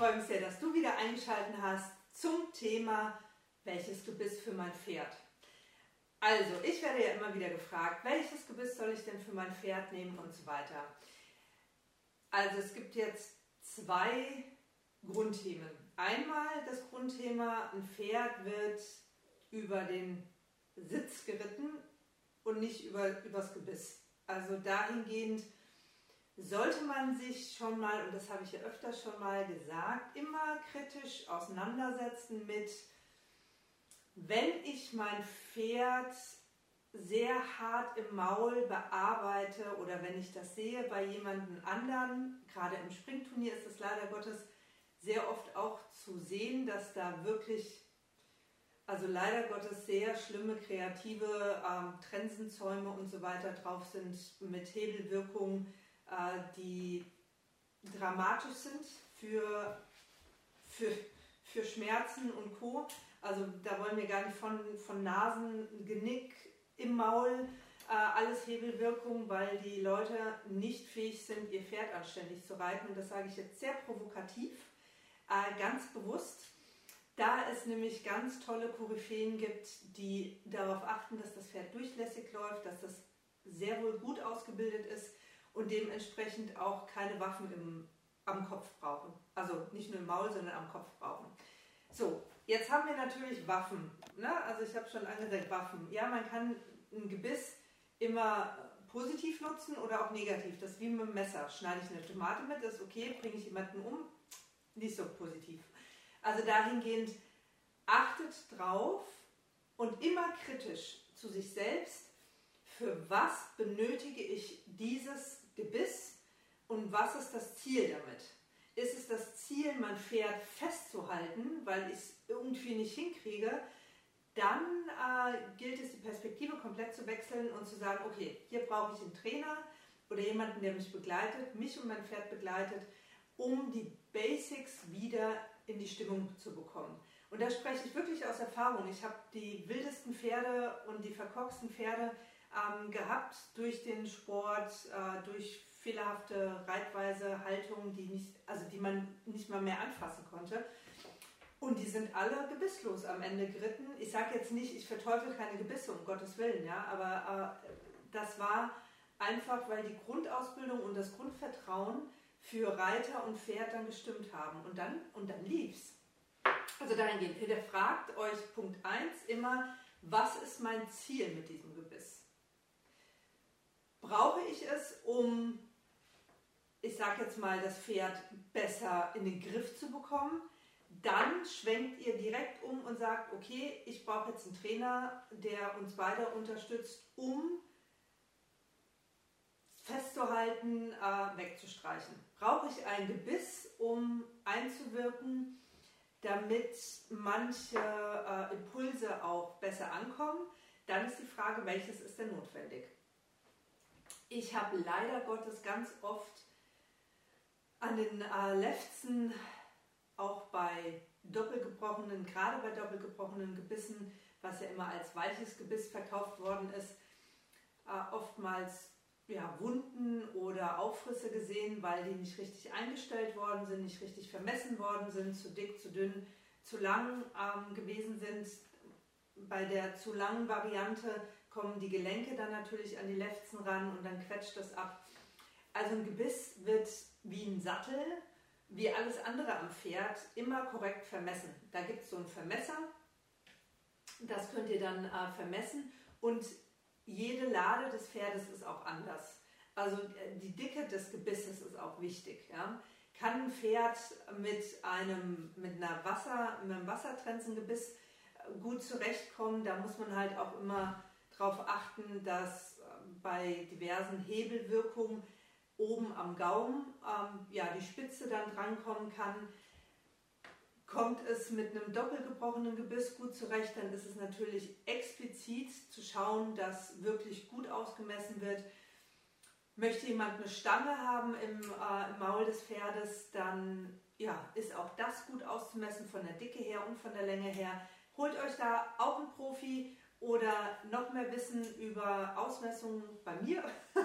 freue mich sehr, dass du wieder eingeschaltet hast zum Thema welches Gebiss für mein Pferd. Also, ich werde ja immer wieder gefragt, welches Gebiss soll ich denn für mein Pferd nehmen und so weiter. Also es gibt jetzt zwei Grundthemen. Einmal das Grundthema, ein Pferd wird über den Sitz geritten und nicht über, übers Gebiss. Also dahingehend sollte man sich schon mal, und das habe ich ja öfter schon mal gesagt, immer kritisch auseinandersetzen mit, wenn ich mein Pferd sehr hart im Maul bearbeite oder wenn ich das sehe bei jemandem anderen, gerade im Springturnier ist es leider Gottes sehr oft auch zu sehen, dass da wirklich, also leider Gottes sehr schlimme kreative ähm, Trensenzäume und so weiter drauf sind mit Hebelwirkungen, die dramatisch sind für, für, für Schmerzen und Co. Also da wollen wir gar nicht von, von Nasen, Genick, im Maul, äh, alles Hebelwirkung, weil die Leute nicht fähig sind, ihr Pferd anständig zu reiten. Und das sage ich jetzt sehr provokativ, äh, ganz bewusst. Da es nämlich ganz tolle Koryphäen gibt, die darauf achten, dass das Pferd durchlässig läuft, dass das sehr wohl gut ausgebildet ist und dementsprechend auch keine Waffen im, am Kopf brauchen. Also nicht nur im Maul, sondern am Kopf brauchen. So, jetzt haben wir natürlich Waffen. Ne? Also ich habe schon angesagt, Waffen. Ja, man kann ein Gebiss immer positiv nutzen oder auch negativ. Das ist wie mit dem Messer. Schneide ich eine Tomate mit, ist okay, bringe ich jemanden um, nicht so positiv. Also dahingehend achtet drauf und immer kritisch zu sich selbst, für was benötige ich dieses Gebiss und was ist das Ziel damit? Ist es das Ziel, mein Pferd festzuhalten, weil ich es irgendwie nicht hinkriege? Dann äh, gilt es, die Perspektive komplett zu wechseln und zu sagen, okay, hier brauche ich einen Trainer oder jemanden, der mich begleitet, mich und mein Pferd begleitet, um die Basics wieder in die Stimmung zu bekommen. Und da spreche ich wirklich aus Erfahrung. Ich habe die wildesten Pferde und die verkorksten Pferde ähm, gehabt durch den Sport, äh, durch fehlerhafte Reitweise, Haltung, die, nicht, also die man nicht mal mehr anfassen konnte. Und die sind alle gebisslos am Ende geritten. Ich sage jetzt nicht, ich verteufel keine Gebisse, um Gottes Willen, ja, aber äh, das war einfach, weil die Grundausbildung und das Grundvertrauen für Reiter und Pferd dann gestimmt haben. Und dann, und dann lief's. Also dahingehend, fragt euch Punkt 1 immer, was ist mein Ziel mit diesem Gebiss? Brauche ich es, um, ich sage jetzt mal, das Pferd besser in den Griff zu bekommen? Dann schwenkt ihr direkt um und sagt, okay, ich brauche jetzt einen Trainer, der uns beide unterstützt, um festzuhalten, äh, wegzustreichen. Brauche ich ein Gebiss, um einzuwirken, damit manche äh, Impulse auch besser ankommen? Dann ist die Frage, welches ist denn notwendig? Ich habe leider Gottes ganz oft an den äh, Lefzen, auch bei doppelgebrochenen, gerade bei doppelgebrochenen Gebissen, was ja immer als weiches Gebiss verkauft worden ist, äh, oftmals ja, Wunden oder Aufrisse gesehen, weil die nicht richtig eingestellt worden sind, nicht richtig vermessen worden sind, zu dick, zu dünn, zu lang ähm, gewesen sind. Bei der zu langen Variante kommen die Gelenke dann natürlich an die Lefzen ran und dann quetscht das ab. Also ein Gebiss wird wie ein Sattel, wie alles andere am Pferd, immer korrekt vermessen. Da gibt es so ein Vermesser, das könnt ihr dann äh, vermessen und jede Lade des Pferdes ist auch anders. Also äh, die Dicke des Gebisses ist auch wichtig. Ja? Kann ein Pferd mit einem, mit einer Wasser, mit einem Wassertrenzengebiss äh, gut zurechtkommen, da muss man halt auch immer darauf achten, dass ähm, bei diversen Hebelwirkungen oben am Gaumen ähm, ja, die Spitze dann drankommen kann. Kommt es mit einem doppelgebrochenen Gebiss gut zurecht, dann ist es natürlich explizit zu schauen, dass wirklich gut ausgemessen wird. Möchte jemand eine Stange haben im, äh, im Maul des Pferdes, dann ja, ist auch das gut auszumessen von der Dicke her und von der Länge her. Holt euch da auch einen Profi oder noch mehr Wissen über Ausmessungen bei mir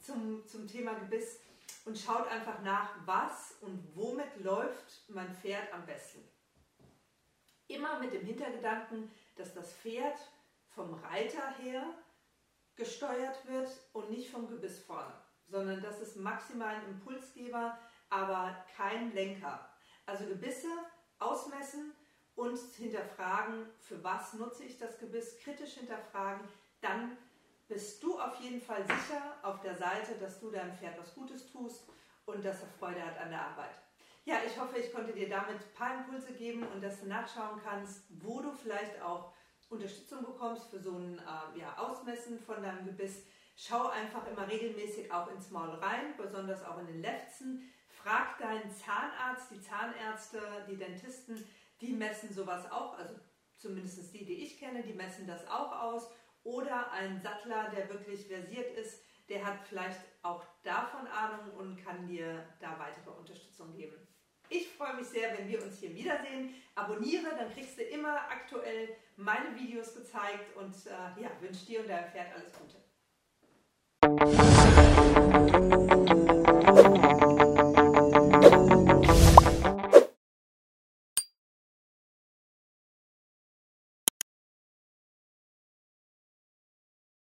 zum, zum Thema Gebiss. und schaut einfach nach, was und womit läuft mein Pferd am besten. Immer mit dem Hintergedanken, dass das Pferd vom Reiter her gesteuert wird und nicht vom Gebiss vorne, sondern das ist maximal ein Impulsgeber, aber kein Lenker. Also Gebisse ausmessen und hinterfragen, für was nutze ich das Gebiss, kritisch hinterfragen, dann bist du auf jeden Fall sicher auf der Seite, dass du deinem Pferd was Gutes tust und dass er Freude hat an der Arbeit. Ja, ich hoffe, ich konnte dir damit ein paar Impulse geben und dass du nachschauen kannst, wo du vielleicht auch Unterstützung bekommst für so ein äh, ja, Ausmessen von deinem Gebiss. Schau einfach immer regelmäßig auch ins Maul rein, besonders auch in den Lefzen. Frag deinen Zahnarzt, die Zahnärzte, die Dentisten, die messen sowas auch, also zumindest die, die ich kenne, die messen das auch aus. Oder ein Sattler, der wirklich versiert ist, der hat vielleicht auch davon Ahnung und kann dir da weitere Unterstützung geben. Ich freue mich sehr, wenn wir uns hier wiedersehen. Abonniere, dann kriegst du immer aktuell meine Videos gezeigt und äh, ja, wünsche dir und deinem Pferd alles Gute.